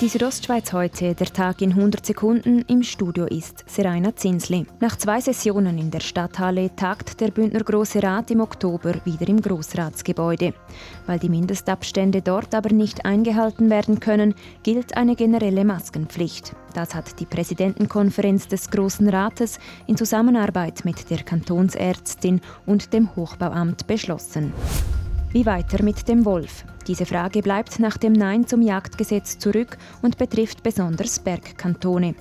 Die Südostschweiz heute, der Tag in 100 Sekunden. Im Studio ist Seraina Zinsli. Nach zwei Sessionen in der Stadthalle tagt der Bündner Grosse Rat im Oktober wieder im Grossratsgebäude. Weil die Mindestabstände dort aber nicht eingehalten werden können, gilt eine generelle Maskenpflicht. Das hat die Präsidentenkonferenz des Grossen Rates in Zusammenarbeit mit der Kantonsärztin und dem Hochbauamt beschlossen. Wie weiter mit dem Wolf? Diese Frage bleibt nach dem Nein zum Jagdgesetz zurück und betrifft besonders Bergkantone.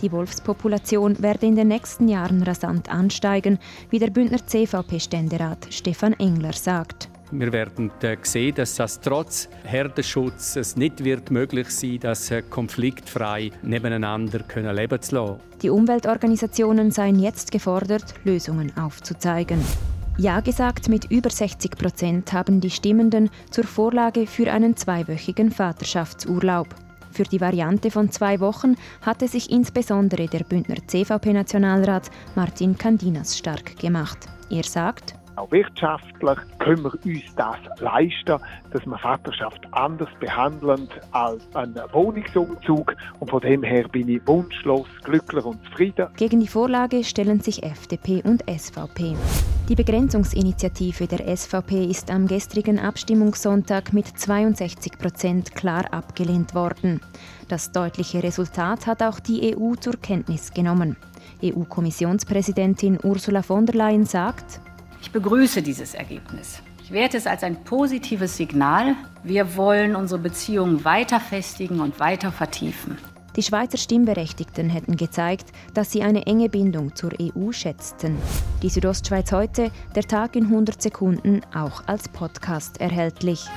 Die Wolfspopulation werde in den nächsten Jahren rasant ansteigen, wie der Bündner CVP-Ständerat Stefan Engler sagt. Wir werden äh, sehen, dass das trotz Herdenschutz es nicht wird möglich sein, dass äh, konfliktfrei nebeneinander können leben zu lassen. Die Umweltorganisationen seien jetzt gefordert, Lösungen aufzuzeigen. Ja gesagt mit über 60 Prozent haben die Stimmenden zur Vorlage für einen zweiwöchigen Vaterschaftsurlaub. Für die Variante von zwei Wochen hatte sich insbesondere der Bündner CVP-Nationalrat Martin Candinas stark gemacht. Er sagt, auch wirtschaftlich können wir uns das leisten, dass wir Vaterschaft anders behandeln als einen Wohnungsumzug. Und von dem her bin ich wunschlos, glücklich und zufrieden. Gegen die Vorlage stellen sich FDP und SVP. Die Begrenzungsinitiative der SVP ist am gestrigen Abstimmungssonntag mit 62 Prozent klar abgelehnt worden. Das deutliche Resultat hat auch die EU zur Kenntnis genommen. EU-Kommissionspräsidentin Ursula von der Leyen sagt, ich begrüße dieses Ergebnis. Ich werte es als ein positives Signal. Wir wollen unsere Beziehungen weiter festigen und weiter vertiefen. Die Schweizer Stimmberechtigten hätten gezeigt, dass sie eine enge Bindung zur EU schätzten. Die Südostschweiz heute, der Tag in 100 Sekunden, auch als Podcast erhältlich.